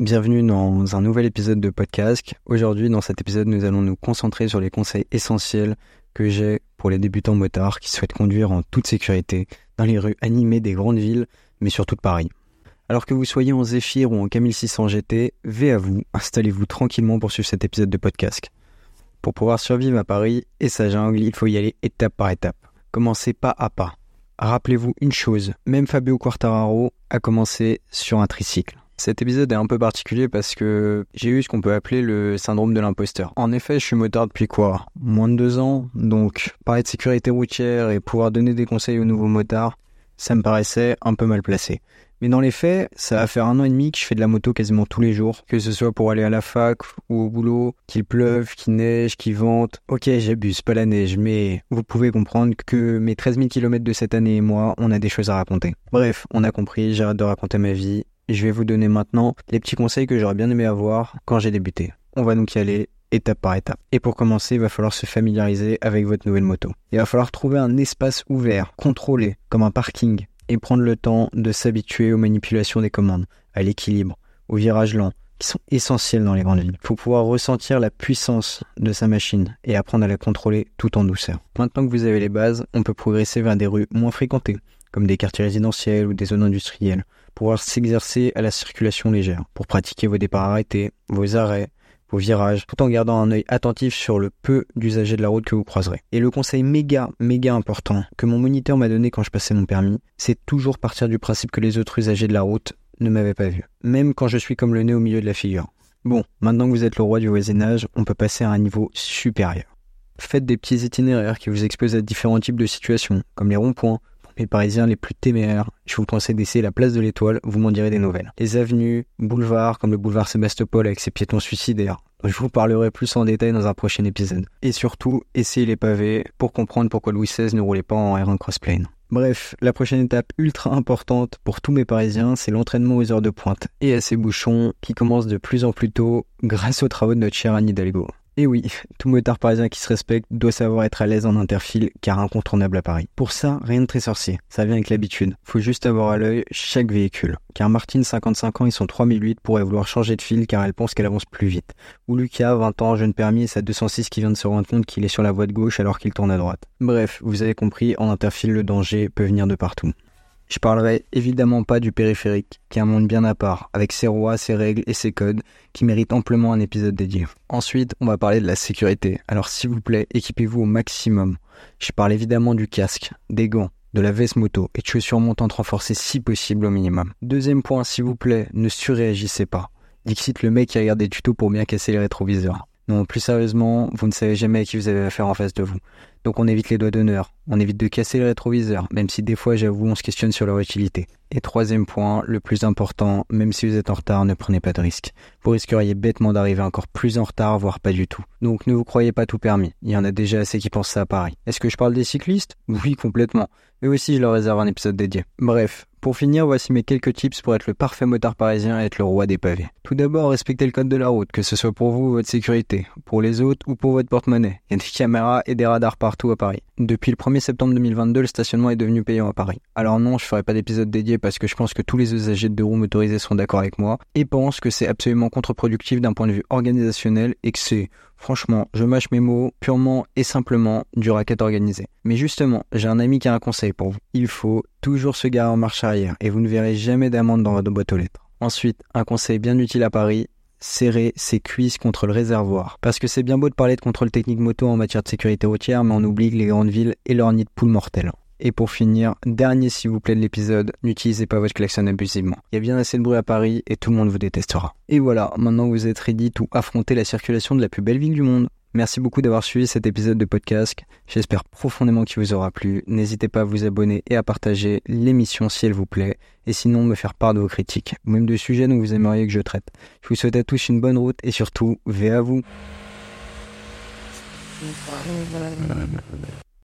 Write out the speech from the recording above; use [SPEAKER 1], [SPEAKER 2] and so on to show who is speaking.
[SPEAKER 1] bienvenue dans un nouvel épisode de podcast. Aujourd'hui, dans cet épisode, nous allons nous concentrer sur les conseils essentiels que j'ai pour les débutants motards qui souhaitent conduire en toute sécurité dans les rues animées des grandes villes, mais surtout de Paris. Alors que vous soyez en Zephyr ou en K1600 GT, V à vous, installez-vous tranquillement pour suivre cet épisode de podcast. Pour pouvoir survivre à Paris et sa jungle, il faut y aller étape par étape. Commencez pas à pas. Rappelez-vous une chose, même Fabio Quartararo a commencé sur un tricycle. Cet épisode est un peu particulier parce que j'ai eu ce qu'on peut appeler le syndrome de l'imposteur. En effet, je suis motard depuis quoi? Moins de deux ans, donc parler de sécurité routière et pouvoir donner des conseils aux nouveaux motards, ça me paraissait un peu mal placé. Mais dans les faits, ça va faire un an et demi que je fais de la moto quasiment tous les jours, que ce soit pour aller à la fac ou au boulot, qu'il pleuve, qu'il neige, qu'il vente. Ok, j'abuse, pas la neige, mais vous pouvez comprendre que mes 13 000 km de cette année et moi, on a des choses à raconter. Bref, on a compris, j'arrête de raconter ma vie. Je vais vous donner maintenant les petits conseils que j'aurais bien aimé avoir quand j'ai débuté. On va donc y aller étape par étape. Et pour commencer, il va falloir se familiariser avec votre nouvelle moto. Il va falloir trouver un espace ouvert, contrôlé, comme un parking, et prendre le temps de s'habituer aux manipulations des commandes, à l'équilibre, aux virages lents, qui sont essentiels dans les grandes villes. Il faut pouvoir ressentir la puissance de sa machine et apprendre à la contrôler tout en douceur. Maintenant que vous avez les bases, on peut progresser vers des rues moins fréquentées, comme des quartiers résidentiels ou des zones industrielles, pouvoir s'exercer à la circulation légère, pour pratiquer vos départs arrêtés, vos arrêts, vos virages, tout en gardant un œil attentif sur le peu d'usagers de la route que vous croiserez. Et le conseil méga, méga important que mon moniteur m'a donné quand je passais mon permis, c'est toujours partir du principe que les autres usagers de la route ne m'avaient pas vu, même quand je suis comme le nez au milieu de la figure. Bon, maintenant que vous êtes le roi du voisinage, on peut passer à un niveau supérieur. Faites des petits itinéraires qui vous exposent à différents types de situations, comme les ronds-points, les Parisiens les plus téméraires, je vous conseille d'essayer la place de l'Étoile, vous m'en direz des nouvelles. Les avenues, boulevards, comme le boulevard Sébastopol avec ses piétons suicidaires. Je vous parlerai plus en détail dans un prochain épisode. Et surtout, essayez les pavés pour comprendre pourquoi Louis XVI ne roulait pas en R1 Crossplane. Bref, la prochaine étape ultra importante pour tous mes Parisiens, c'est l'entraînement aux heures de pointe et à ces bouchons qui commencent de plus en plus tôt grâce aux travaux de notre cher Anne Hidalgo. Et oui, tout motard parisien qui se respecte doit savoir être à l'aise en interfile car incontournable à Paris. Pour ça, rien de très sorcier, ça vient avec l'habitude. Faut juste avoir à l'œil chaque véhicule. Car Martine, 55 ans et son 3008 pourrait vouloir changer de fil car elle pense qu'elle avance plus vite. Ou Lucas, 20 ans, jeune permis et sa 206 qui vient de se rendre compte qu'il est sur la voie de gauche alors qu'il tourne à droite. Bref, vous avez compris, en interfile le danger peut venir de partout. Je parlerai évidemment pas du périphérique, qui est un monde bien à part, avec ses rois, ses règles et ses codes, qui méritent amplement un épisode dédié. Ensuite, on va parler de la sécurité. Alors s'il vous plaît, équipez-vous au maximum. Je parle évidemment du casque, des gants, de la veste moto et de chaussures montantes renforcées si possible au minimum. Deuxième point, s'il vous plaît, ne surréagissez pas. Dixit le mec qui regarde des tutos pour bien casser les rétroviseurs. Non, plus sérieusement, vous ne savez jamais à qui vous avez affaire en face de vous. Donc on évite les doigts d'honneur, on évite de casser le rétroviseur, même si des fois j'avoue on se questionne sur leur utilité. Et troisième point, le plus important, même si vous êtes en retard, ne prenez pas de risques. Vous risqueriez bêtement d'arriver encore plus en retard, voire pas du tout. Donc ne vous croyez pas tout permis, il y en a déjà assez qui pensent ça à Paris. Est-ce que je parle des cyclistes? Oui, complètement. Mais aussi je leur réserve un épisode dédié. Bref, pour finir, voici mes quelques tips pour être le parfait motard parisien et être le roi des pavés. Tout d'abord, respectez le code de la route, que ce soit pour vous ou votre sécurité, pour les autres ou pour votre porte-monnaie. Il y a des caméras et des radars partout à Paris. Depuis le 1er septembre 2022, le stationnement est devenu payant à Paris. Alors non, je ferai pas d'épisode dédié parce que je pense que tous les usagers de deux roues motorisées sont d'accord avec moi et pensent que c'est absolument contre-productif d'un point de vue organisationnel et que c'est Franchement, je mâche mes mots purement et simplement du racket organisé. Mais justement, j'ai un ami qui a un conseil pour vous. Il faut toujours se garer en marche arrière et vous ne verrez jamais d'amende dans votre boîte aux lettres. Ensuite, un conseil bien utile à Paris, serrer ses cuisses contre le réservoir. Parce que c'est bien beau de parler de contrôle technique moto en matière de sécurité routière, mais on oublie les grandes villes et leur nid de poules mortelles. Et pour finir, dernier s'il vous plaît de l'épisode, n'utilisez pas votre klaxon abusivement. Il y a bien assez de bruit à Paris et tout le monde vous détestera. Et voilà, maintenant vous êtes ready to affronter la circulation de la plus belle ville du monde. Merci beaucoup d'avoir suivi cet épisode de podcast. J'espère profondément qu'il vous aura plu. N'hésitez pas à vous abonner et à partager l'émission si elle vous plaît. Et sinon, me faire part de vos critiques, ou même de sujets dont vous aimeriez que je traite. Je vous souhaite à tous une bonne route et surtout, veillez à vous.